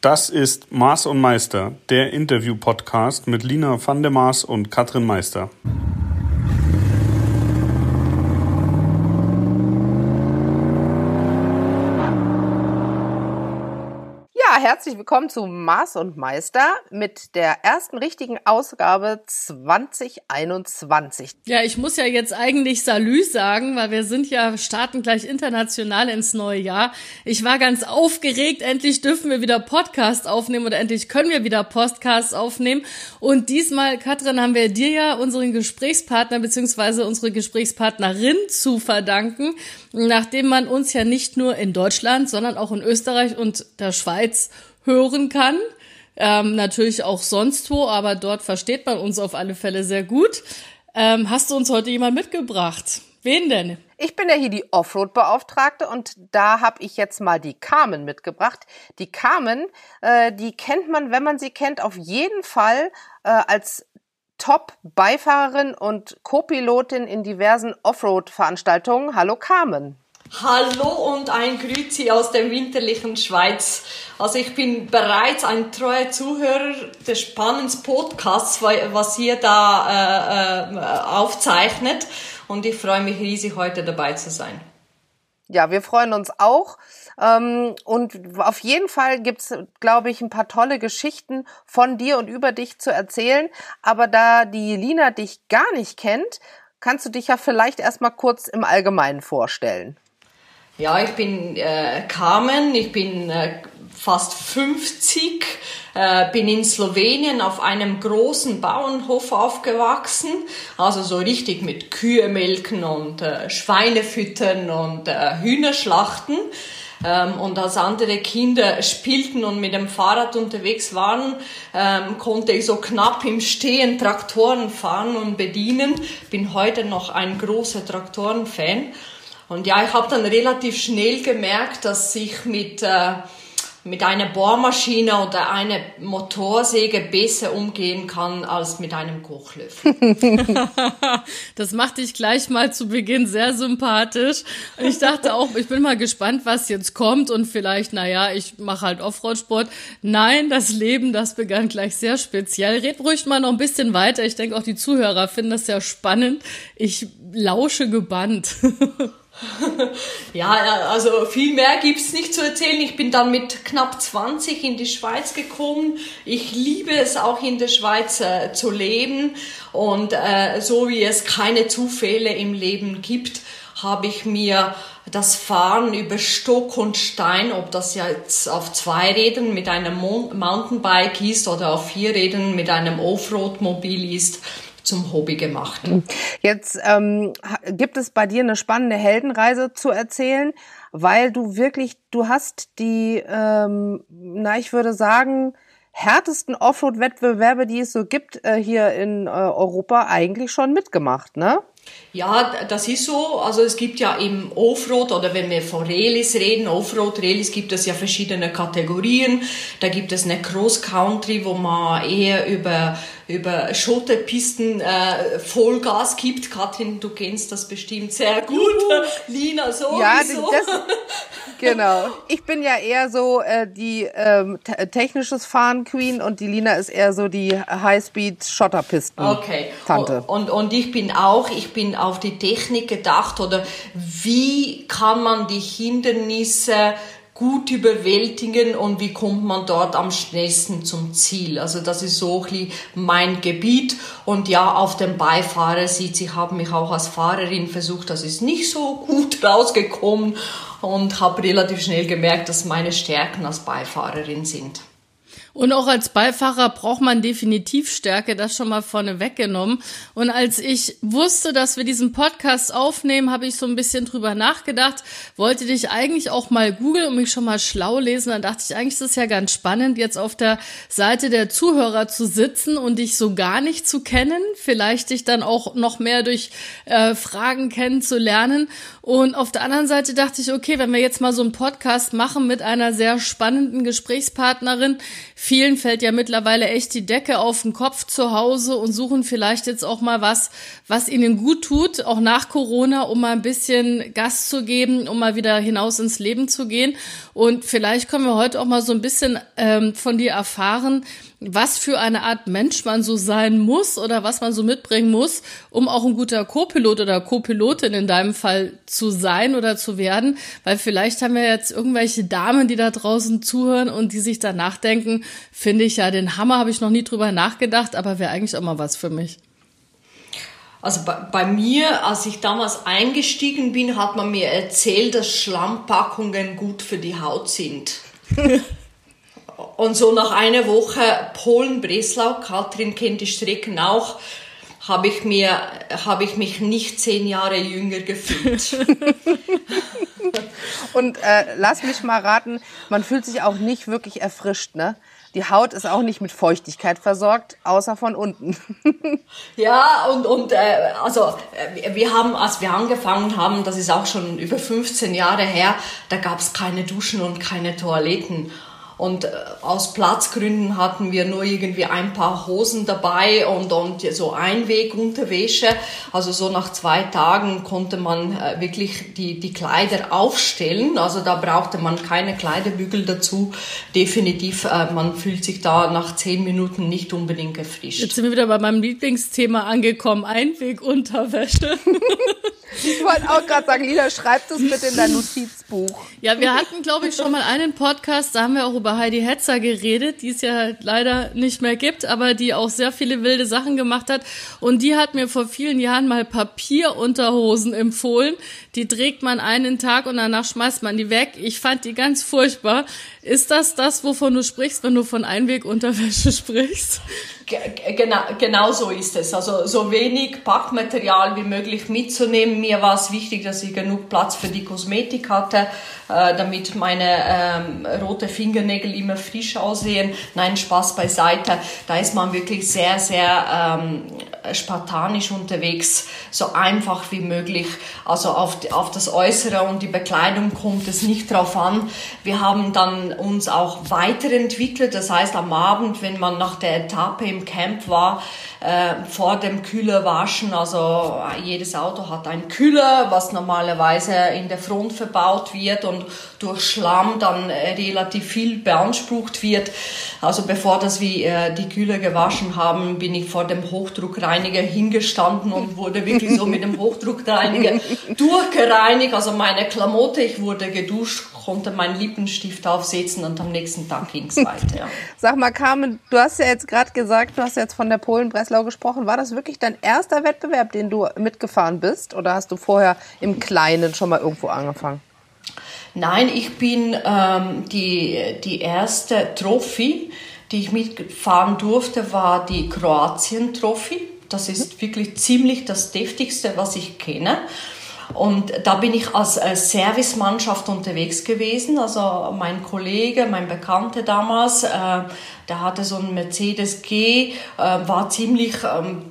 Das ist Maß und Meister, der Interview-Podcast mit Lina van der Maas und Katrin Meister. Herzlich willkommen zu Maß und Meister mit der ersten richtigen Ausgabe 2021. Ja, ich muss ja jetzt eigentlich Salü sagen, weil wir sind ja, starten gleich international ins neue Jahr. Ich war ganz aufgeregt, endlich dürfen wir wieder Podcast aufnehmen oder endlich können wir wieder Podcasts aufnehmen. Und diesmal, Katrin, haben wir dir ja unseren Gesprächspartner beziehungsweise unsere Gesprächspartnerin zu verdanken, nachdem man uns ja nicht nur in Deutschland, sondern auch in Österreich und der Schweiz hören kann. Ähm, natürlich auch sonst wo, aber dort versteht man uns auf alle Fälle sehr gut. Ähm, hast du uns heute jemand mitgebracht? Wen denn? Ich bin ja hier die Offroad-Beauftragte und da habe ich jetzt mal die Carmen mitgebracht. Die Carmen, äh, die kennt man, wenn man sie kennt, auf jeden Fall äh, als Top-Beifahrerin und Co-Pilotin in diversen Offroad-Veranstaltungen. Hallo Carmen. Hallo und ein Grüezi aus der winterlichen Schweiz. Also ich bin bereits ein treuer Zuhörer des spannenden Podcasts, was ihr da äh, äh, aufzeichnet und ich freue mich riesig, heute dabei zu sein. Ja, wir freuen uns auch. Ähm, und auf jeden Fall gibt's, glaube ich, ein paar tolle Geschichten von dir und über dich zu erzählen. Aber da die Lina dich gar nicht kennt, kannst du dich ja vielleicht erstmal kurz im Allgemeinen vorstellen. Ja, ich bin äh, Carmen, ich bin äh, fast 50, äh, bin in Slowenien auf einem großen Bauernhof aufgewachsen, also so richtig mit Kühe melken und äh, Schweine füttern und äh, Hühnerschlachten. Ähm, und als andere Kinder spielten und mit dem Fahrrad unterwegs waren, ähm, konnte ich so knapp im Stehen Traktoren fahren und bedienen. Bin heute noch ein großer Traktorenfan. Und ja, ich habe dann relativ schnell gemerkt, dass ich mit, äh, mit einer Bohrmaschine oder einer Motorsäge besser umgehen kann als mit einem Kochlöffel. das macht dich gleich mal zu Beginn sehr sympathisch. Ich dachte auch, ich bin mal gespannt, was jetzt kommt und vielleicht, naja, ich mache halt Offroad-Sport. Nein, das Leben, das begann gleich sehr speziell. Red ruhig mal noch ein bisschen weiter. Ich denke auch die Zuhörer finden das sehr spannend. Ich lausche gebannt. ja, also viel mehr gibt's nicht zu erzählen. Ich bin dann mit knapp 20 in die Schweiz gekommen. Ich liebe es auch in der Schweiz äh, zu leben und äh, so wie es keine Zufälle im Leben gibt, habe ich mir das Fahren über Stock und Stein, ob das jetzt auf zwei Rädern mit einem Mountainbike ist oder auf vier Rädern mit einem Offroad-Mobil ist, zum Hobby gemacht. Jetzt ähm, gibt es bei dir eine spannende Heldenreise zu erzählen, weil du wirklich, du hast die, ähm, na ich würde sagen, härtesten Offroad-Wettbewerbe, die es so gibt, äh, hier in äh, Europa eigentlich schon mitgemacht, ne? Ja, das ist so. Also es gibt ja im Offroad oder wenn wir von Rallyes reden, Offroad-Rallyes gibt es ja verschiedene Kategorien. Da gibt es eine Cross-Country, wo man eher über über Schotterpisten äh, Vollgas gibt. Katrin, du kennst das bestimmt sehr gut. Juhu. Lina sowieso. Ja, das, genau. Ich bin ja eher so äh, die ähm, technisches Fahren Queen und die Lina ist eher so die Highspeed Schotterpisten okay. Tante. Und, und ich bin auch, ich bin auf die Technik gedacht oder wie kann man die Hindernisse gut überwältigen und wie kommt man dort am schnellsten zum Ziel. Also das ist so ein mein Gebiet und ja, auf dem Beifahrer sieht, ich habe mich auch als Fahrerin versucht, das ist nicht so gut rausgekommen und habe relativ schnell gemerkt, dass meine Stärken als Beifahrerin sind. Und auch als Beifahrer braucht man definitiv Stärke, das schon mal vorne weggenommen. Und als ich wusste, dass wir diesen Podcast aufnehmen, habe ich so ein bisschen drüber nachgedacht, wollte dich eigentlich auch mal googeln und mich schon mal schlau lesen. Dann dachte ich, eigentlich ist es ja ganz spannend, jetzt auf der Seite der Zuhörer zu sitzen und dich so gar nicht zu kennen, vielleicht dich dann auch noch mehr durch äh, Fragen kennenzulernen. Und auf der anderen Seite dachte ich, okay, wenn wir jetzt mal so einen Podcast machen mit einer sehr spannenden Gesprächspartnerin, vielen fällt ja mittlerweile echt die Decke auf den Kopf zu Hause und suchen vielleicht jetzt auch mal was, was ihnen gut tut, auch nach Corona, um mal ein bisschen Gas zu geben, um mal wieder hinaus ins Leben zu gehen. Und vielleicht können wir heute auch mal so ein bisschen ähm, von dir erfahren, was für eine Art Mensch man so sein muss oder was man so mitbringen muss, um auch ein guter Co-Pilot oder Co-Pilotin in deinem Fall zu sein oder zu werden. Weil vielleicht haben wir jetzt irgendwelche Damen, die da draußen zuhören und die sich da nachdenken, finde ich ja den Hammer, habe ich noch nie drüber nachgedacht, aber wäre eigentlich auch mal was für mich. Also bei, bei, mir, als ich damals eingestiegen bin, hat man mir erzählt, dass Schlammpackungen gut für die Haut sind. Und so nach einer Woche Polen-Breslau, Katrin kennt die Strecken auch, habe ich mir, habe ich mich nicht zehn Jahre jünger gefühlt. Und äh, lass mich mal raten, man fühlt sich auch nicht wirklich erfrischt, ne? Die Haut ist auch nicht mit Feuchtigkeit versorgt, außer von unten. ja, und, und äh, also äh, wir haben, als wir angefangen haben, das ist auch schon über 15 Jahre her, da gab es keine Duschen und keine Toiletten. Und äh, aus Platzgründen hatten wir nur irgendwie ein paar Hosen dabei und, und so Einwegunterwäsche. Also so nach zwei Tagen konnte man äh, wirklich die, die Kleider aufstellen. Also da brauchte man keine Kleiderbügel dazu. Definitiv, äh, man fühlt sich da nach zehn Minuten nicht unbedingt erfrischt. Jetzt sind wir wieder bei meinem Lieblingsthema angekommen. Einwegunterwäsche. Ich wollte auch gerade sagen, Lila, schreib das bitte in dein Notizbuch. Ja, wir hatten, glaube ich, schon mal einen Podcast, da haben wir auch über Heidi Hetzer geredet, die es ja leider nicht mehr gibt, aber die auch sehr viele wilde Sachen gemacht hat. Und die hat mir vor vielen Jahren mal Papierunterhosen empfohlen. Die trägt man einen Tag und danach schmeißt man die weg. Ich fand die ganz furchtbar. Ist das das, wovon du sprichst, wenn du von Einwegunterwäsche sprichst? Genau, genau so ist es. Also so wenig Packmaterial wie möglich mitzunehmen. Mir war es wichtig, dass ich genug Platz für die Kosmetik hatte, äh, damit meine ähm, rote Fingernägel immer frisch aussehen. Nein, Spaß beiseite. Da ist man wirklich sehr, sehr ähm, spartanisch unterwegs, so einfach wie möglich. Also auf, auf das Äußere und die Bekleidung kommt es nicht drauf an. Wir haben dann uns auch weiterentwickelt. Das heißt, am Abend, wenn man nach der Etappe im Camp war, äh, vor dem Kühler waschen. Also jedes Auto hat einen Kühler, was normalerweise in der Front verbaut wird und durch Schlamm dann äh, relativ viel beansprucht wird. Also bevor das wir äh, die Kühler gewaschen haben, bin ich vor dem Hochdruckreiniger hingestanden und wurde wirklich so mit dem Hochdruckreiniger durchgereinigt. Also meine Klamotte, ich wurde geduscht, konnte meinen Lippenstift aufsetzen und am nächsten Tag ging es weiter. Ja. Sag mal, Carmen, du hast ja jetzt gerade gesagt, du hast jetzt von der Polen-Breslau gesprochen. War das wirklich dein erster Wettbewerb, den du mitgefahren bist? Oder hast du vorher im Kleinen schon mal irgendwo angefangen? Nein, ich bin ähm, die, die erste Trophy, die ich mitfahren durfte, war die Kroatien-Trophy. Das ist mhm. wirklich ziemlich das deftigste, was ich kenne. Und da bin ich als Servicemannschaft unterwegs gewesen. Also mein Kollege, mein Bekannter damals, äh, der hatte so einen Mercedes G, äh, war ziemlich ähm,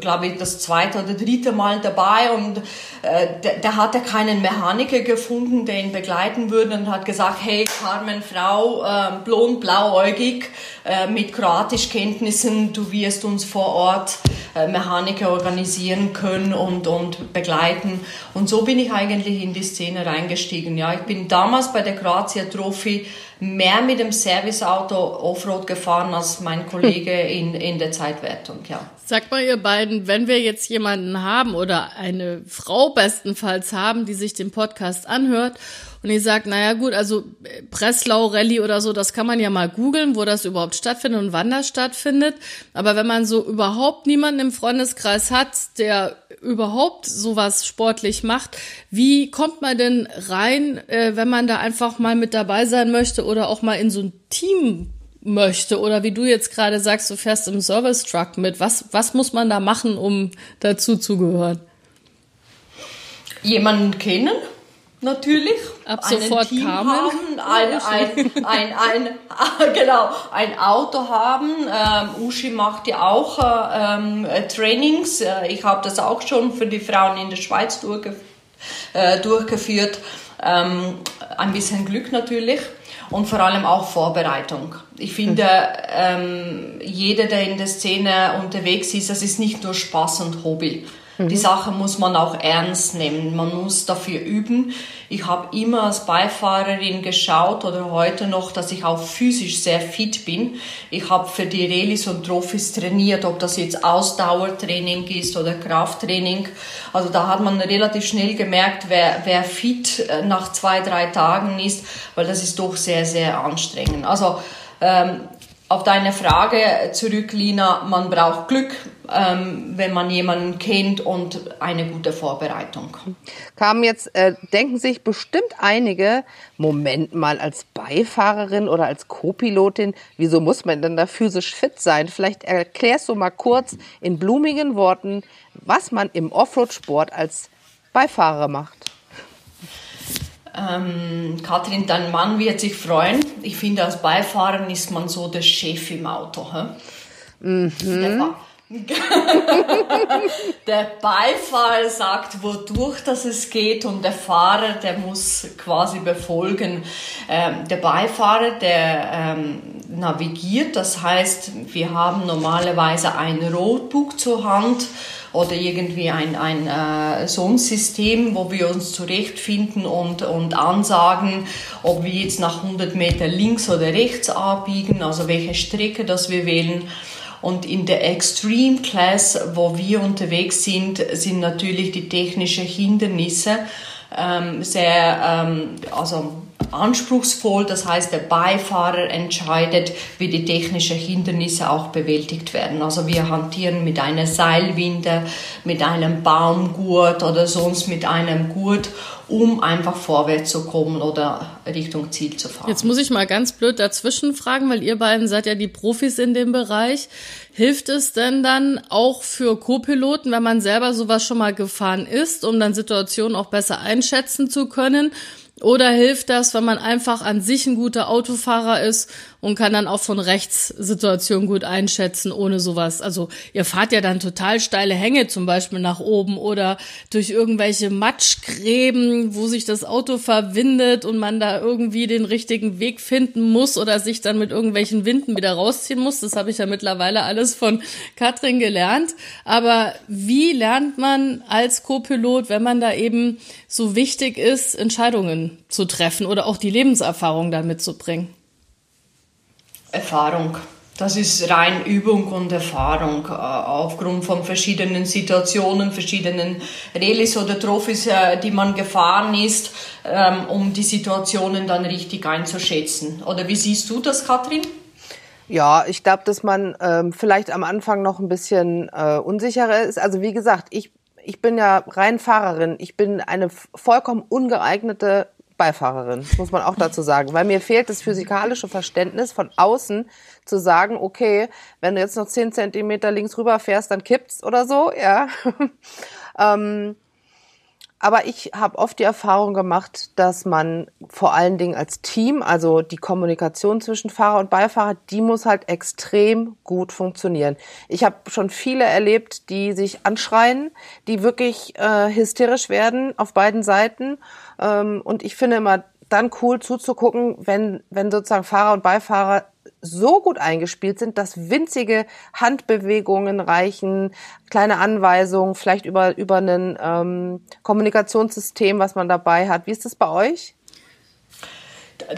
glaube ich, das zweite oder dritte Mal dabei und äh, der, der hatte keinen Mechaniker gefunden, der ihn begleiten würde und hat gesagt, hey Carmen, Frau, äh, blond, blauäugig, äh, mit Kroatischkenntnissen, du wirst uns vor Ort Mechaniker organisieren können und, und begleiten. Und so bin ich eigentlich in die Szene reingestiegen. Ja, ich bin damals bei der Kroatia Trophy mehr mit dem Serviceauto Offroad gefahren als mein Kollege in, in der Zeitwertung, ja. Sagt mal, ihr beiden, wenn wir jetzt jemanden haben oder eine Frau bestenfalls haben, die sich den Podcast anhört und ihr sagt, naja gut, also äh, Breslau Rallye oder so, das kann man ja mal googeln, wo das überhaupt stattfindet und wann das stattfindet. Aber wenn man so überhaupt niemanden im Freundeskreis hat, der überhaupt sowas sportlich macht, wie kommt man denn rein, äh, wenn man da einfach mal mit dabei sein möchte oder auch mal in so ein Team möchte oder wie du jetzt gerade sagst, du fährst im Service Truck mit. Was, was muss man da machen, um dazu zu gehören? Jemanden kennen, natürlich. Ab sofort Team Carmen. haben, ein, ein, ein, ein, genau, ein Auto haben. Ähm, Uschi macht ja auch ähm, Trainings. Äh, ich habe das auch schon für die Frauen in der Schweiz durchgef äh, durchgeführt. Ähm, ein bisschen Glück natürlich. und vor allem auch Vorbereitung. Ich finde, ähm, jeder, der in der Szene unterwegs ist, das ist nicht nur Spaß und Hobby. Die Sache muss man auch ernst nehmen. Man muss dafür üben. Ich habe immer als Beifahrerin geschaut oder heute noch, dass ich auch physisch sehr fit bin. Ich habe für die Relis und Trophys trainiert, ob das jetzt Ausdauertraining ist oder Krafttraining. Also da hat man relativ schnell gemerkt, wer, wer fit äh, nach zwei, drei Tagen ist, weil das ist doch sehr, sehr anstrengend. Also ähm, auf deine Frage zurück, Lina, man braucht Glück, ähm, wenn man jemanden kennt und eine gute Vorbereitung. Kamen jetzt, äh, denken sich bestimmt einige, Moment mal, als Beifahrerin oder als Co-Pilotin, wieso muss man denn da physisch fit sein? Vielleicht erklärst du mal kurz in blumigen Worten, was man im Offroad-Sport als Beifahrer macht. Ähm, Kathrin, dein Mann wird sich freuen. Ich finde, als Beifahrer ist man so der Chef im Auto. Mhm. Der, der Beifahrer sagt, wodurch das es geht und der Fahrer, der muss quasi befolgen. Ähm, der Beifahrer, der ähm, navigiert, das heißt, wir haben normalerweise ein Roadbook zur Hand oder irgendwie ein, ein äh, so ein System, wo wir uns zurechtfinden und, und ansagen, ob wir jetzt nach 100 Meter links oder rechts abbiegen, also welche Strecke das wir wählen. Und in der Extreme Class, wo wir unterwegs sind, sind natürlich die technischen Hindernisse ähm, sehr, ähm, also anspruchsvoll. Das heißt, der Beifahrer entscheidet, wie die technischen Hindernisse auch bewältigt werden. Also wir hantieren mit einer Seilwinde, mit einem Baumgurt oder sonst mit einem Gurt, um einfach vorwärts zu kommen oder Richtung Ziel zu fahren. Jetzt muss ich mal ganz blöd dazwischen fragen, weil ihr beiden seid ja die Profis in dem Bereich. Hilft es denn dann auch für Co-Piloten, wenn man selber sowas schon mal gefahren ist, um dann Situationen auch besser einschätzen zu können? Oder hilft das, wenn man einfach an sich ein guter Autofahrer ist und kann dann auch von rechts Situationen gut einschätzen, ohne sowas. Also ihr fahrt ja dann total steile Hänge zum Beispiel nach oben oder durch irgendwelche Matschgräben, wo sich das Auto verwindet und man da irgendwie den richtigen Weg finden muss oder sich dann mit irgendwelchen Winden wieder rausziehen muss. Das habe ich ja mittlerweile alles von Katrin gelernt. Aber wie lernt man als Co-Pilot, wenn man da eben so wichtig ist, Entscheidungen zu treffen oder auch die Lebenserfahrung da mitzubringen? Erfahrung. Das ist rein Übung und Erfahrung äh, aufgrund von verschiedenen Situationen, verschiedenen Rallyes oder Trophys, äh, die man gefahren ist, ähm, um die Situationen dann richtig einzuschätzen. Oder wie siehst du das, Katrin? Ja, ich glaube, dass man ähm, vielleicht am Anfang noch ein bisschen äh, unsicherer ist. Also wie gesagt, ich, ich bin ja rein Fahrerin. Ich bin eine vollkommen ungeeignete Beifahrerin, muss man auch dazu sagen, weil mir fehlt das physikalische Verständnis von außen zu sagen, okay, wenn du jetzt noch zehn Zentimeter links rüber fährst, dann kippt's oder so, ja. ähm, aber ich habe oft die Erfahrung gemacht, dass man vor allen Dingen als Team, also die Kommunikation zwischen Fahrer und Beifahrer, die muss halt extrem gut funktionieren. Ich habe schon viele erlebt, die sich anschreien, die wirklich äh, hysterisch werden auf beiden Seiten. Ähm, und ich finde immer dann cool zuzugucken, wenn, wenn sozusagen Fahrer und Beifahrer so gut eingespielt sind, dass winzige Handbewegungen reichen, kleine Anweisungen, vielleicht über, über ein ähm, Kommunikationssystem, was man dabei hat. Wie ist das bei euch?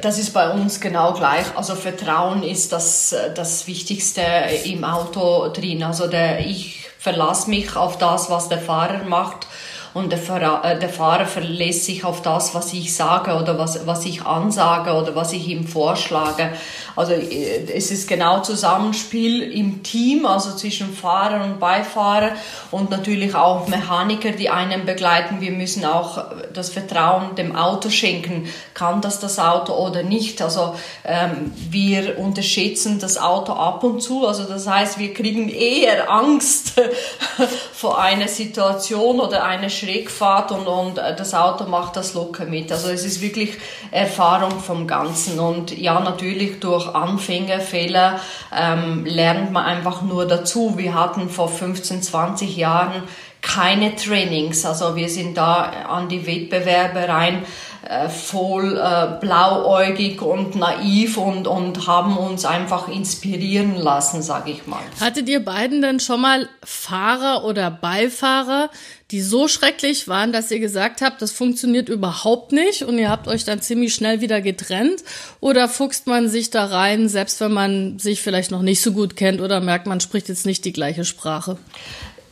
Das ist bei uns genau gleich. Also Vertrauen ist das, das Wichtigste im Auto drin. Also der, ich verlasse mich auf das, was der Fahrer macht und der, Fahrer, äh, der Fahrer verlässt sich auf das, was ich sage oder was, was ich ansage oder was ich ihm vorschlage. Also äh, es ist genau Zusammenspiel im Team, also zwischen Fahrer und Beifahrer und natürlich auch Mechaniker, die einen begleiten. Wir müssen auch das Vertrauen dem Auto schenken. Kann das das Auto oder nicht? Also ähm, wir unterschätzen das Auto ab und zu. Also das heißt, wir kriegen eher Angst vor einer Situation oder einer Schrägfahrt und, und äh, das Auto macht das locker mit. Also es ist wirklich Erfahrung vom Ganzen und ja, natürlich durch Anfängerfehler ähm, lernt man einfach nur dazu. Wir hatten vor 15, 20 Jahren keine Trainings. Also wir sind da an die Wettbewerbe rein äh, voll äh, blauäugig und naiv und, und haben uns einfach inspirieren lassen, sage ich mal. Hattet ihr beiden denn schon mal Fahrer oder Beifahrer, die so schrecklich waren, dass ihr gesagt habt, das funktioniert überhaupt nicht und ihr habt euch dann ziemlich schnell wieder getrennt? Oder fuchst man sich da rein, selbst wenn man sich vielleicht noch nicht so gut kennt oder merkt, man spricht jetzt nicht die gleiche Sprache?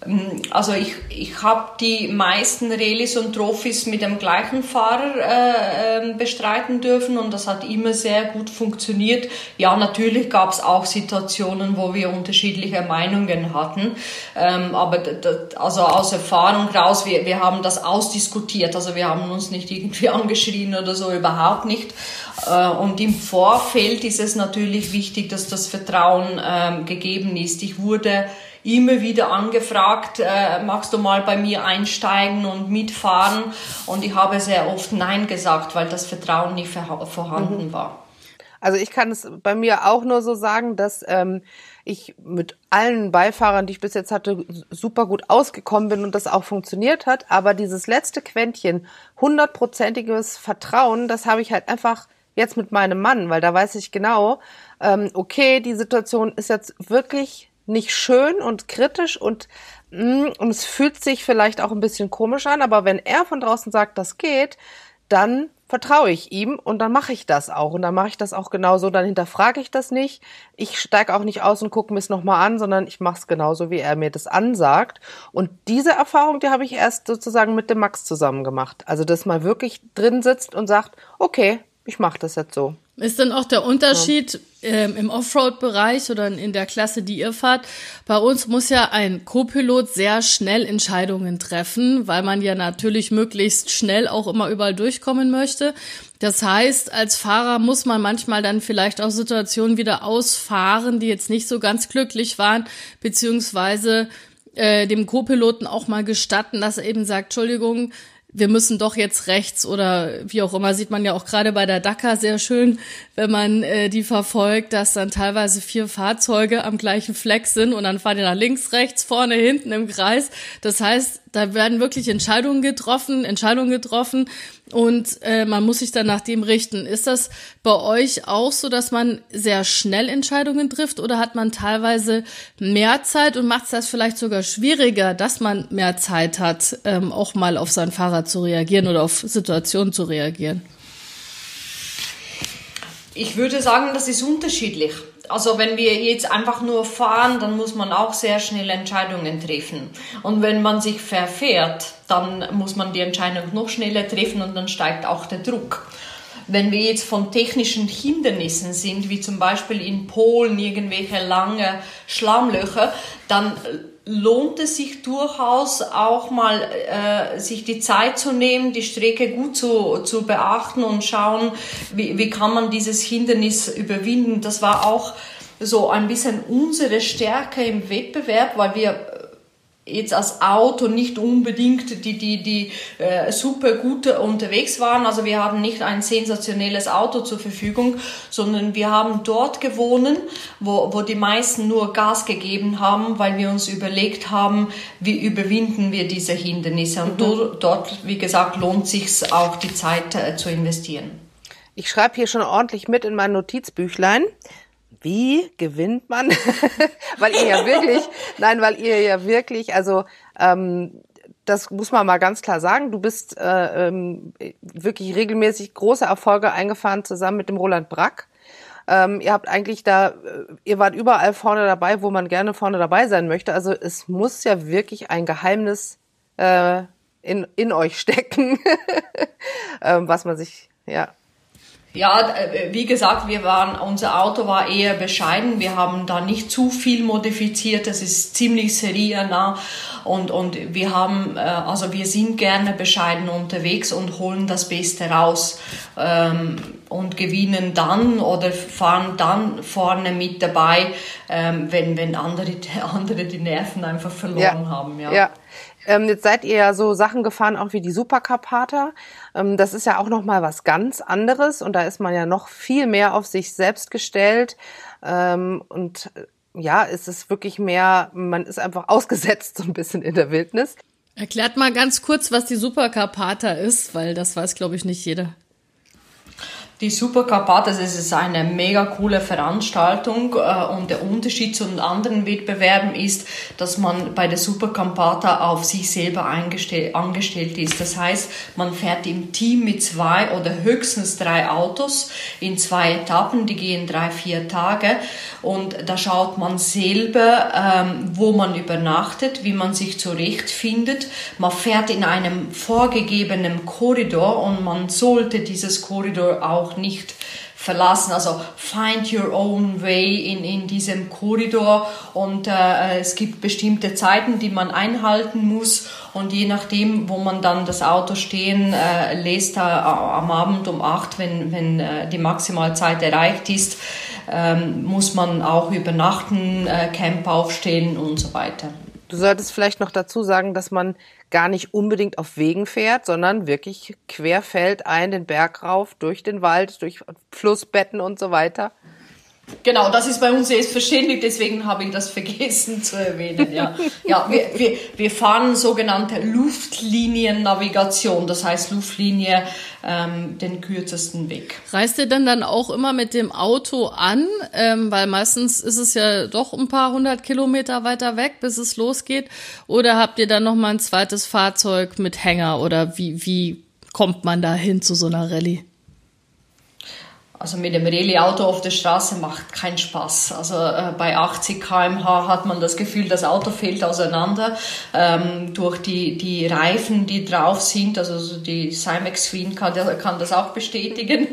Ähm, also ich, ich habe die meisten Rallyes und Trophys mit dem gleichen Fahrer äh, ähm, bestreiten dürfen und das hat immer sehr gut funktioniert. Ja, natürlich gab es auch Situationen, wo wir unterschiedliche Meinungen hatten, ähm, aber also aus Erfahrung raus, wir, wir haben das ausdiskutiert, also wir haben uns nicht irgendwie angeschrien oder so, überhaupt nicht. Äh, und im Vorfeld ist es natürlich wichtig, dass das Vertrauen ähm, gegeben ist. Ich wurde immer wieder angefragt, äh, magst du mal bei mir einsteigen und mitfahren? Und ich habe sehr oft Nein gesagt, weil das Vertrauen nicht vorhanden mhm. war. Also ich kann es bei mir auch nur so sagen, dass ähm, ich mit allen Beifahrern, die ich bis jetzt hatte, super gut ausgekommen bin und das auch funktioniert hat. Aber dieses letzte Quäntchen, hundertprozentiges Vertrauen, das habe ich halt einfach jetzt mit meinem Mann, weil da weiß ich genau, ähm, okay, die Situation ist jetzt wirklich nicht schön und kritisch und, mm, und es fühlt sich vielleicht auch ein bisschen komisch an, aber wenn er von draußen sagt, das geht, dann vertraue ich ihm und dann mache ich das auch und dann mache ich das auch genauso, dann hinterfrage ich das nicht. Ich steige auch nicht aus und gucke mir es nochmal an, sondern ich mache es genauso, wie er mir das ansagt. Und diese Erfahrung, die habe ich erst sozusagen mit dem Max zusammen gemacht. Also, dass man wirklich drin sitzt und sagt, okay, ich mache das jetzt so. Ist dann auch der Unterschied ja. ähm, im Offroad-Bereich oder in der Klasse, die ihr fahrt? Bei uns muss ja ein Co-Pilot sehr schnell Entscheidungen treffen, weil man ja natürlich möglichst schnell auch immer überall durchkommen möchte. Das heißt, als Fahrer muss man manchmal dann vielleicht auch Situationen wieder ausfahren, die jetzt nicht so ganz glücklich waren, beziehungsweise äh, dem Co-Piloten auch mal gestatten, dass er eben sagt, Entschuldigung, wir müssen doch jetzt rechts oder wie auch immer, sieht man ja auch gerade bei der Dakar sehr schön, wenn man äh, die verfolgt, dass dann teilweise vier Fahrzeuge am gleichen Fleck sind und dann fahren die nach links, rechts, vorne, hinten im Kreis. Das heißt, da werden wirklich Entscheidungen getroffen, Entscheidungen getroffen und äh, man muss sich dann nach dem richten. Ist das bei euch auch so, dass man sehr schnell Entscheidungen trifft oder hat man teilweise mehr Zeit und macht es das vielleicht sogar schwieriger, dass man mehr Zeit hat, ähm, auch mal auf sein Fahrrad zu reagieren oder auf Situationen zu reagieren? Ich würde sagen, das ist unterschiedlich. Also wenn wir jetzt einfach nur fahren, dann muss man auch sehr schnell Entscheidungen treffen. Und wenn man sich verfährt, dann muss man die Entscheidung noch schneller treffen und dann steigt auch der Druck. Wenn wir jetzt von technischen Hindernissen sind, wie zum Beispiel in Polen irgendwelche lange Schlammlöcher, dann lohnt es sich durchaus auch mal, äh, sich die Zeit zu nehmen, die Strecke gut zu, zu beachten und schauen, wie, wie kann man dieses Hindernis überwinden. Das war auch so ein bisschen unsere Stärke im Wettbewerb, weil wir jetzt als Auto nicht unbedingt die, die, die äh, super gute unterwegs waren. Also wir haben nicht ein sensationelles Auto zur Verfügung, sondern wir haben dort gewonnen, wo, wo die meisten nur Gas gegeben haben, weil wir uns überlegt haben, wie überwinden wir diese Hindernisse. Und mhm. dort, wie gesagt, lohnt sich auch die Zeit äh, zu investieren. Ich schreibe hier schon ordentlich mit in mein Notizbüchlein wie gewinnt man? weil ihr ja wirklich, nein, weil ihr ja wirklich, also ähm, das muss man mal ganz klar sagen. Du bist äh, ähm, wirklich regelmäßig große Erfolge eingefahren zusammen mit dem Roland Brack. Ähm, ihr habt eigentlich da, äh, ihr wart überall vorne dabei, wo man gerne vorne dabei sein möchte. Also es muss ja wirklich ein Geheimnis äh, in, in euch stecken, ähm, was man sich, ja, ja, äh, wie gesagt, wir waren, unser Auto war eher bescheiden. Wir haben da nicht zu viel modifiziert. Das ist ziemlich seriennah. Und, und wir haben, äh, also wir sind gerne bescheiden unterwegs und holen das Beste raus. Ähm, und gewinnen dann oder fahren dann vorne mit dabei, ähm, wenn, wenn andere, andere die Nerven einfach verloren ja. haben. Ja. ja. Ähm, jetzt seid ihr ja so Sachen gefahren, auch wie die Supercarpater. Ähm, das ist ja auch noch mal was ganz anderes und da ist man ja noch viel mehr auf sich selbst gestellt ähm, und äh, ja, ist es wirklich mehr, man ist einfach ausgesetzt so ein bisschen in der Wildnis. Erklärt mal ganz kurz, was die Supercarpata ist, weil das weiß, glaube ich, nicht jeder. Die Supercarpathos es ist eine mega coole Veranstaltung äh, und der Unterschied zu anderen Wettbewerben ist, dass man bei der Supercarpata auf sich selber angestellt ist. Das heißt, man fährt im Team mit zwei oder höchstens drei Autos in zwei Etappen, die gehen drei, vier Tage und da schaut man selber, ähm, wo man übernachtet, wie man sich zurechtfindet. Man fährt in einem vorgegebenen Korridor und man sollte dieses Korridor auch auch nicht verlassen. Also find your own way in, in diesem Korridor und äh, es gibt bestimmte Zeiten, die man einhalten muss und je nachdem, wo man dann das Auto stehen äh, lässt, äh, am Abend um acht, wenn, wenn äh, die Maximalzeit erreicht ist, ähm, muss man auch übernachten, äh, Camp aufstellen und so weiter. Du solltest vielleicht noch dazu sagen, dass man gar nicht unbedingt auf Wegen fährt, sondern wirklich querfeldein den Berg rauf, durch den Wald, durch Flussbetten und so weiter. Genau, das ist bei uns selbstverständlich, deswegen habe ich das vergessen zu erwähnen. Ja, ja wir, wir, wir fahren sogenannte Luftliniennavigation, das heißt Luftlinie ähm, den kürzesten Weg. Reist ihr denn dann auch immer mit dem Auto an? Ähm, weil meistens ist es ja doch ein paar hundert Kilometer weiter weg, bis es losgeht. Oder habt ihr dann noch mal ein zweites Fahrzeug mit Hänger? Oder wie, wie kommt man da hin zu so einer Rallye? Also mit dem Rallye-Auto auf der Straße macht keinen Spaß. Also äh, bei 80 km/h hat man das Gefühl, das Auto fällt auseinander ähm, durch die, die Reifen, die drauf sind. Also die Cymex Queen kann, kann das auch bestätigen.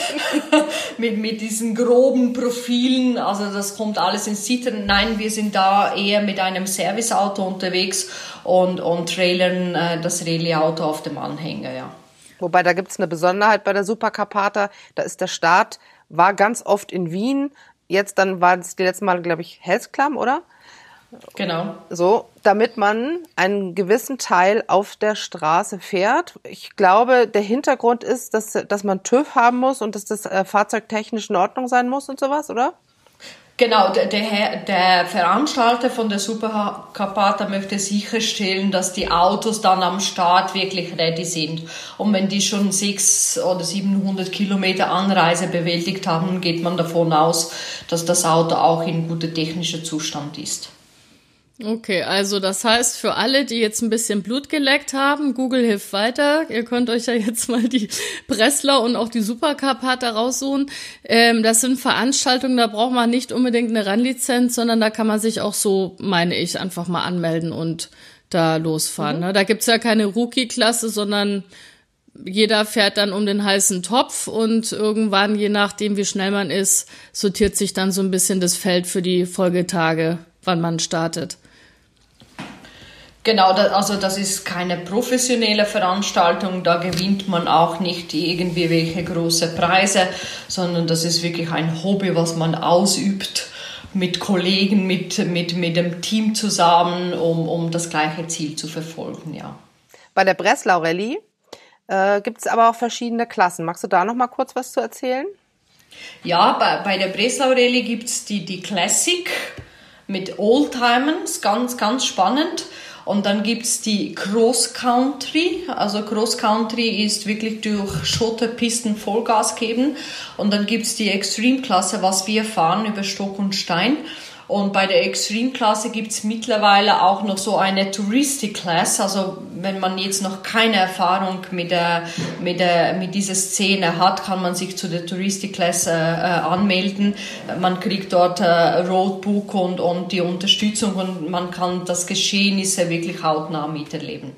mit, mit diesen groben Profilen, also das kommt alles ins Zittern. Nein, wir sind da eher mit einem Serviceauto unterwegs und, und trailern äh, das Rallye-Auto auf dem Anhänger, ja. Wobei da gibt es eine Besonderheit bei der Supercarpata. Da ist der Start, war ganz oft in Wien. Jetzt dann war es die letzte Mal, glaube ich, Helsklamm, oder? Genau. So, damit man einen gewissen Teil auf der Straße fährt. Ich glaube, der Hintergrund ist, dass, dass man TÜV haben muss und dass das äh, Fahrzeug technisch in Ordnung sein muss und sowas, oder? Genau, der, der, der Veranstalter von der Supercarpata möchte sicherstellen, dass die Autos dann am Start wirklich ready sind. Und wenn die schon 600 oder 700 Kilometer Anreise bewältigt haben, geht man davon aus, dass das Auto auch in guter technischer Zustand ist. Okay, also das heißt für alle, die jetzt ein bisschen Blut geleckt haben, Google hilft weiter. Ihr könnt euch ja jetzt mal die Breslau und auch die Supercarpata raussuchen. Ähm, das sind Veranstaltungen, da braucht man nicht unbedingt eine Rennlizenz, sondern da kann man sich auch so, meine ich, einfach mal anmelden und da losfahren. Mhm. Ne? Da gibt's ja keine Rookie-Klasse, sondern jeder fährt dann um den heißen Topf und irgendwann, je nachdem wie schnell man ist, sortiert sich dann so ein bisschen das Feld für die Folgetage, wann man startet. Genau, also das ist keine professionelle Veranstaltung, da gewinnt man auch nicht irgendwie welche große Preise, sondern das ist wirklich ein Hobby, was man ausübt mit Kollegen, mit, mit, mit dem Team zusammen, um, um das gleiche Ziel zu verfolgen, ja. Bei der Breslau Rallye äh, gibt es aber auch verschiedene Klassen. Magst du da noch mal kurz was zu erzählen? Ja, bei, bei der Breslau Rallye gibt es die, die Classic mit Oldtimers, ganz, ganz spannend. Und dann gibt's die Cross Country. Also Cross Country ist wirklich durch Schotterpisten Vollgas geben. Und dann gibt's die Extreme Klasse, was wir fahren über Stock und Stein. Und bei der Extreme-Klasse gibt's mittlerweile auch noch so eine Touristic-Class. Also wenn man jetzt noch keine Erfahrung mit, der, mit, der, mit dieser Szene hat, kann man sich zu der Touristic-Class äh, äh, anmelden. Man kriegt dort äh, Roadbook und, und die Unterstützung und man kann das Geschehnisse wirklich hautnah miterleben.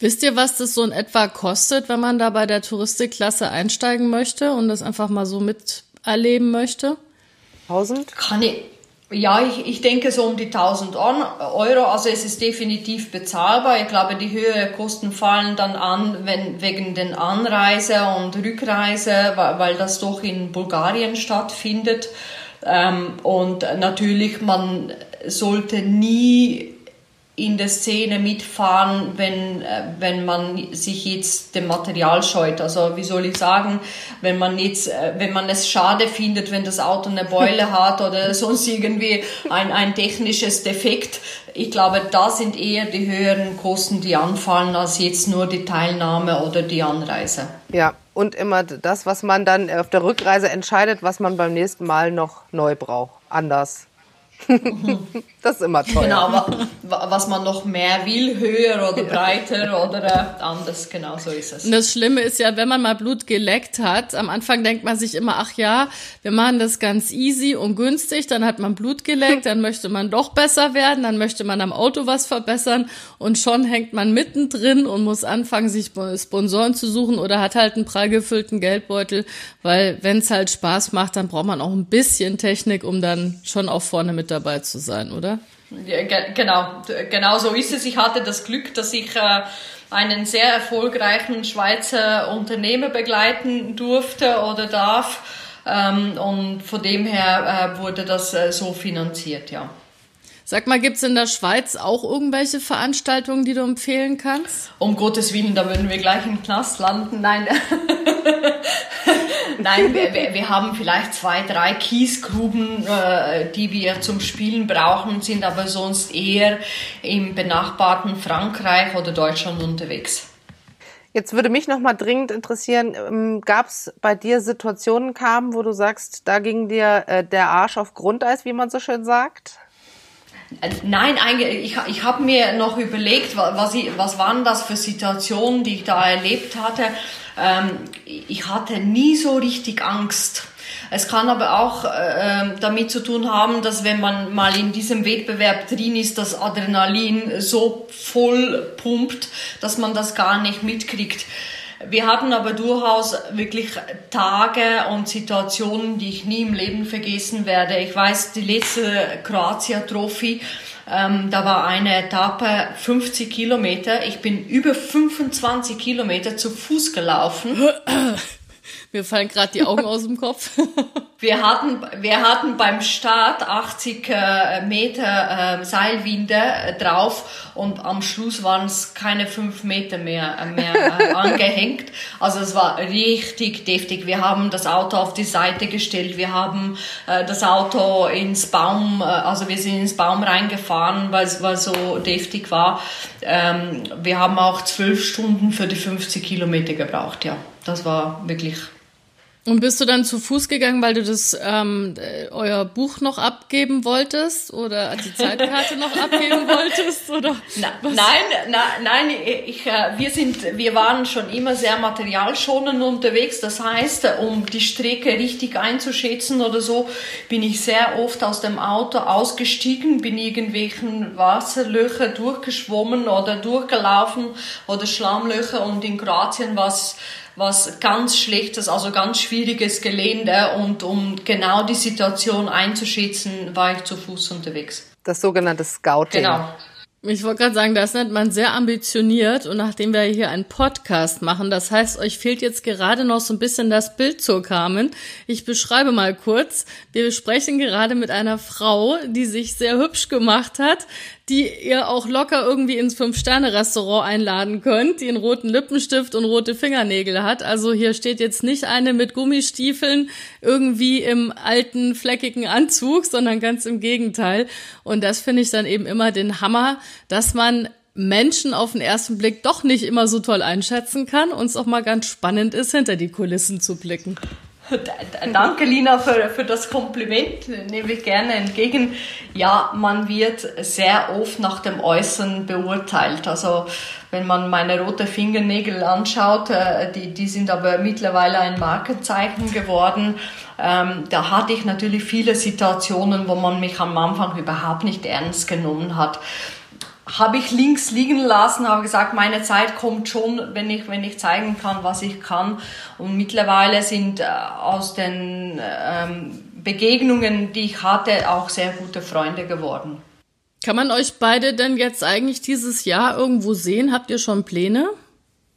Wisst ihr, was das so in etwa kostet, wenn man da bei der Touristikklasse einsteigen möchte und das einfach mal so miterleben möchte? 1000? Kann ich, ja, ich, ich denke so um die 1000 Euro. Also es ist definitiv bezahlbar. Ich glaube, die höheren Kosten fallen dann an, wenn wegen den Anreise und Rückreise, weil, weil das doch in Bulgarien stattfindet. Ähm, und natürlich, man sollte nie in der Szene mitfahren, wenn, äh, wenn man sich jetzt dem Material scheut. Also wie soll ich sagen, wenn man jetzt, äh, wenn man es schade findet, wenn das Auto eine Beule hat oder sonst irgendwie ein, ein technisches Defekt. Ich glaube, da sind eher die höheren Kosten, die anfallen, als jetzt nur die Teilnahme oder die Anreise. Ja, und immer das, was man dann auf der Rückreise entscheidet, was man beim nächsten Mal noch neu braucht. Anders. das ist immer toll. Genau, was man noch mehr will, höher oder breiter oder äh, anders, genau so ist es. Und das Schlimme ist ja, wenn man mal Blut geleckt hat, am Anfang denkt man sich immer, ach ja, wir machen das ganz easy und günstig, dann hat man Blut geleckt, dann möchte man doch besser werden, dann möchte man am Auto was verbessern und schon hängt man mittendrin und muss anfangen, sich Sponsoren zu suchen oder hat halt einen prall gefüllten Geldbeutel, weil wenn es halt Spaß macht, dann braucht man auch ein bisschen Technik, um dann schon auch vorne mit dabei zu sein, oder? Ja, ge genau, genau so ist es. Ich hatte das Glück, dass ich äh, einen sehr erfolgreichen Schweizer Unternehmer begleiten durfte oder darf. Ähm, und von dem her äh, wurde das äh, so finanziert, ja. Sag mal, gibt's in der Schweiz auch irgendwelche Veranstaltungen, die du empfehlen kannst? Um Gottes Willen, da würden wir gleich im Knast landen. Nein. Nein, wir, wir, haben vielleicht zwei, drei Kiesgruben, äh, die wir zum Spielen brauchen, sind aber sonst eher im benachbarten Frankreich oder Deutschland unterwegs. Jetzt würde mich noch mal dringend interessieren, ähm, gab es bei dir Situationen kamen, wo du sagst, da ging dir äh, der Arsch auf Grundeis, wie man so schön sagt? Äh, nein, eigentlich, ich, ich habe mir noch überlegt, was, ich, was waren das für Situationen, die ich da erlebt hatte. Ähm, ich hatte nie so richtig Angst. Es kann aber auch äh, damit zu tun haben, dass wenn man mal in diesem Wettbewerb drin ist, das Adrenalin so voll pumpt, dass man das gar nicht mitkriegt. Wir hatten aber durchaus wirklich Tage und Situationen, die ich nie im Leben vergessen werde. Ich weiß, die letzte Kroatia-Trophy, ähm, da war eine Etappe 50 Kilometer. Ich bin über 25 Kilometer zu Fuß gelaufen. Mir fallen gerade die Augen aus dem Kopf. Wir hatten, wir hatten beim Start 80 äh, Meter äh, Seilwinde äh, drauf und am Schluss waren es keine fünf Meter mehr, äh, mehr angehängt. Also es war richtig deftig. Wir haben das Auto auf die Seite gestellt. Wir haben das Auto ins Baum, also wir sind ins Baum reingefahren, weil es so deftig war. Ähm, wir haben auch zwölf Stunden für die 50 Kilometer gebraucht. Ja, das war wirklich und bist du dann zu Fuß gegangen, weil du das ähm, äh, euer Buch noch abgeben wolltest oder die Zeitkarte noch abgeben wolltest oder? Na, nein, na, nein, ich, äh, wir sind, wir waren schon immer sehr materialschonend unterwegs. Das heißt, um die Strecke richtig einzuschätzen oder so, bin ich sehr oft aus dem Auto ausgestiegen, bin irgendwelchen Wasserlöcher durchgeschwommen oder durchgelaufen oder Schlammlöcher und in Kroatien was was ganz schlechtes, also ganz schwieriges Gelände und um genau die Situation einzuschätzen, war ich zu Fuß unterwegs. Das sogenannte Scouting. Genau. Ich wollte gerade sagen, das nennt man sehr ambitioniert und nachdem wir hier einen Podcast machen, das heißt, euch fehlt jetzt gerade noch so ein bisschen das Bild zur Carmen. Ich beschreibe mal kurz. Wir sprechen gerade mit einer Frau, die sich sehr hübsch gemacht hat, die ihr auch locker irgendwie ins Fünf-Sterne-Restaurant einladen könnt, die einen roten Lippenstift und rote Fingernägel hat. Also hier steht jetzt nicht eine mit Gummistiefeln irgendwie im alten, fleckigen Anzug, sondern ganz im Gegenteil. Und das finde ich dann eben immer den Hammer, dass man Menschen auf den ersten Blick doch nicht immer so toll einschätzen kann und es auch mal ganz spannend ist, hinter die Kulissen zu blicken. Danke, Lina, für, für das Kompliment. Nehme ich gerne entgegen. Ja, man wird sehr oft nach dem Äußeren beurteilt. Also, wenn man meine roten Fingernägel anschaut, äh, die, die sind aber mittlerweile ein Markenzeichen geworden. Ähm, da hatte ich natürlich viele Situationen, wo man mich am Anfang überhaupt nicht ernst genommen hat habe ich links liegen lassen, habe gesagt, meine Zeit kommt schon, wenn ich, wenn ich zeigen kann, was ich kann. Und mittlerweile sind äh, aus den ähm, Begegnungen, die ich hatte, auch sehr gute Freunde geworden. Kann man euch beide denn jetzt eigentlich dieses Jahr irgendwo sehen? Habt ihr schon Pläne?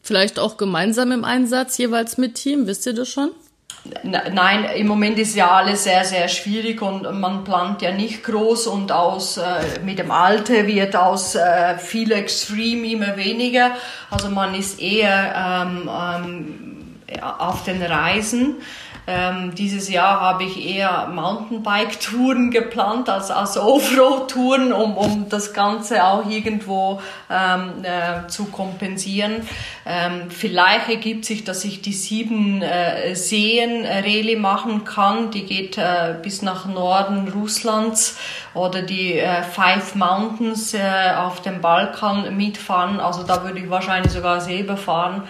Vielleicht auch gemeinsam im Einsatz, jeweils mit Team, wisst ihr das schon? Nein, im Moment ist ja alles sehr, sehr schwierig und man plant ja nicht groß und aus äh, mit dem Alter wird aus äh, viel Extreme immer weniger. Also man ist eher ähm, ähm, auf den Reisen. Ähm, dieses Jahr habe ich eher Mountainbike-Touren geplant als, als Offroad-Touren, um, um das Ganze auch irgendwo ähm, äh, zu kompensieren. Ähm, vielleicht ergibt sich, dass ich die sieben äh, Seen Rallye machen kann. Die geht äh, bis nach Norden Russlands oder die äh, Five Mountains äh, auf dem Balkan mitfahren. Also da würde ich wahrscheinlich sogar selber fahren.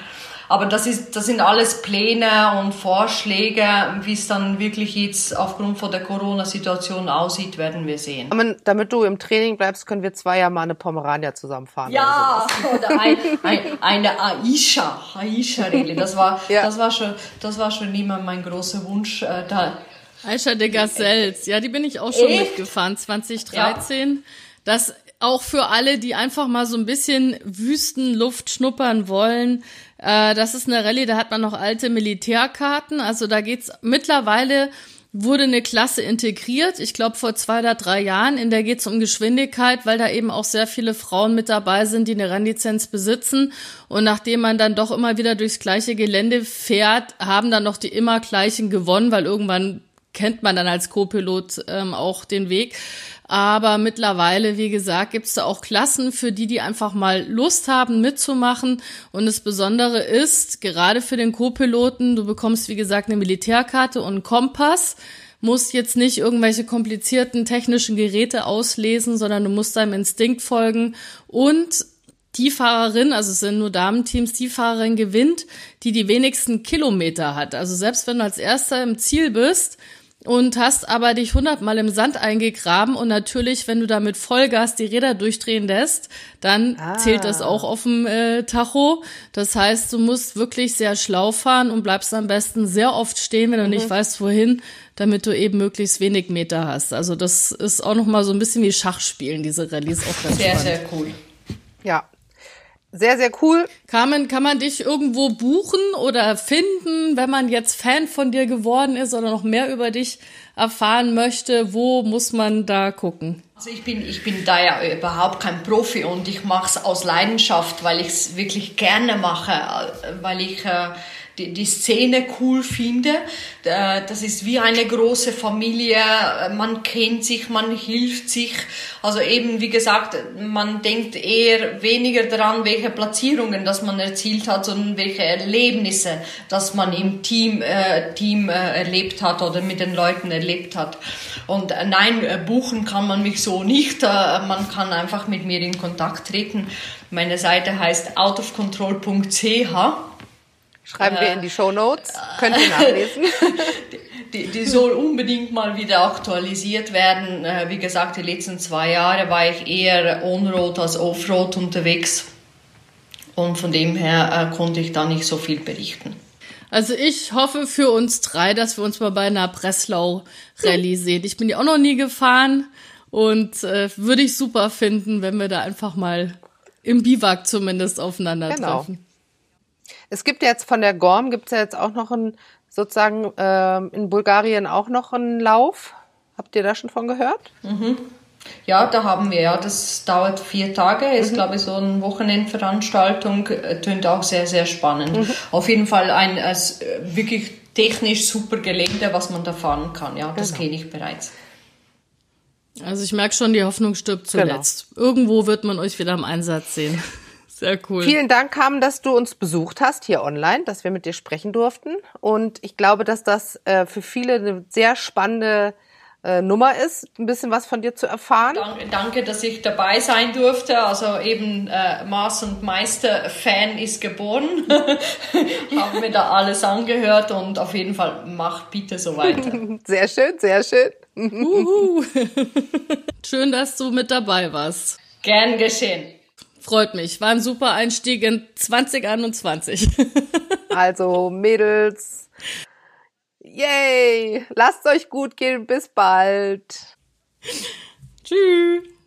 Aber das, ist, das sind alles Pläne und Vorschläge. Wie es dann wirklich jetzt aufgrund von der Corona-Situation aussieht, werden wir sehen. Aber damit du im Training bleibst, können wir zwei ja mal eine Pomerania zusammenfahren. Ja, oder, oder ein, ein, eine Aisha, Aisha-Rallye. Das war, ja. das war schon, das war schon immer mein großer Wunsch. Äh, da. Aisha de Gazelles, ja, die bin ich auch schon Echt? mitgefahren, 2013. Ja. Das auch für alle, die einfach mal so ein bisschen Wüstenluft schnuppern wollen. Äh, das ist eine Rallye, da hat man noch alte Militärkarten. Also da geht's mittlerweile wurde eine Klasse integriert. Ich glaube vor zwei oder drei Jahren. In der geht's um Geschwindigkeit, weil da eben auch sehr viele Frauen mit dabei sind, die eine Rennlizenz besitzen. Und nachdem man dann doch immer wieder durchs gleiche Gelände fährt, haben dann noch die immer gleichen gewonnen, weil irgendwann kennt man dann als Co-Pilot ähm, auch den Weg. Aber mittlerweile, wie gesagt, gibt es da auch Klassen für die, die einfach mal Lust haben, mitzumachen. Und das Besondere ist, gerade für den Co-Piloten, du bekommst, wie gesagt, eine Militärkarte und einen Kompass musst jetzt nicht irgendwelche komplizierten technischen Geräte auslesen, sondern du musst deinem Instinkt folgen und die Fahrerin, also es sind nur Damenteams, die Fahrerin gewinnt, die die wenigsten Kilometer hat. Also selbst wenn du als Erster im Ziel bist, und hast aber dich hundertmal im Sand eingegraben und natürlich, wenn du da mit Vollgas die Räder durchdrehen lässt, dann ah. zählt das auch auf dem äh, Tacho. Das heißt, du musst wirklich sehr schlau fahren und bleibst am besten sehr oft stehen, wenn du mhm. nicht weißt, wohin, damit du eben möglichst wenig Meter hast. Also das ist auch noch mal so ein bisschen wie Schachspielen, diese Rallyes auch ganz Sehr, spannend. sehr cool. Ja, sehr, sehr cool. Carmen, kann man dich irgendwo buchen oder finden, wenn man jetzt Fan von dir geworden ist oder noch mehr über dich erfahren möchte? Wo muss man da gucken? Also ich bin, ich bin da ja überhaupt kein Profi und ich mache es aus Leidenschaft, weil ich es wirklich gerne mache, weil ich äh, die, die Szene cool finde. Das ist wie eine große Familie, man kennt sich, man hilft sich. Also eben, wie gesagt, man denkt eher weniger daran, welche Platzierungen das man erzielt hat, sondern welche Erlebnisse, dass man im Team, äh, Team äh, erlebt hat oder mit den Leuten erlebt hat. Und äh, nein, äh, buchen kann man mich so nicht. Äh, man kann einfach mit mir in Kontakt treten. Meine Seite heißt outofcontrol.ch Schreiben äh, wir in die Show Notes. Könnt ihr nachlesen. Die, die soll unbedingt mal wieder aktualisiert werden. Äh, wie gesagt, die letzten zwei Jahre war ich eher on-road als off-road unterwegs. Und von dem her äh, konnte ich da nicht so viel berichten. Also ich hoffe für uns drei, dass wir uns mal bei einer Breslau-Rallye sehen. Ich bin ja auch noch nie gefahren und äh, würde ich super finden, wenn wir da einfach mal im Biwak zumindest aufeinandertreffen. Genau. Es gibt ja jetzt von der Gorm, gibt es ja jetzt auch noch ein, sozusagen äh, in Bulgarien auch noch einen Lauf. Habt ihr da schon von gehört? Mhm. Ja, da haben wir ja, das dauert vier Tage, ist mhm. glaube ich so eine Wochenendveranstaltung, äh, tönt auch sehr, sehr spannend. Mhm. Auf jeden Fall ein äh, wirklich technisch super Gelände, was man da fahren kann, ja, das genau. kenne ich bereits. Also ich merke schon, die Hoffnung stirbt genau. zuletzt. Genau. Irgendwo wird man euch wieder im Einsatz sehen. Sehr cool. Vielen Dank, Carmen, dass du uns besucht hast hier online, dass wir mit dir sprechen durften. Und ich glaube, dass das äh, für viele eine sehr spannende äh, Nummer ist, ein bisschen was von dir zu erfahren. Danke, danke dass ich dabei sein durfte. Also eben äh, Maß und Meister Fan ist geboren. Haben mir da alles angehört und auf jeden Fall macht bitte so weiter. Sehr schön, sehr schön. schön, dass du mit dabei warst. Gern geschehen. Freut mich. War ein super Einstieg in 2021. also, Mädels. Yay! Lasst euch gut gehen. Bis bald. Tschüss.